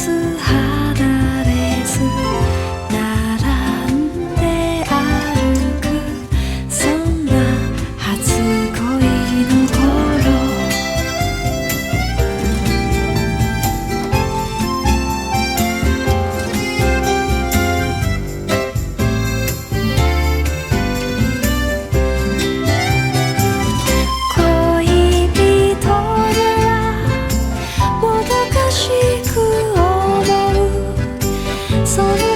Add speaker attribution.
Speaker 1: 四海 sans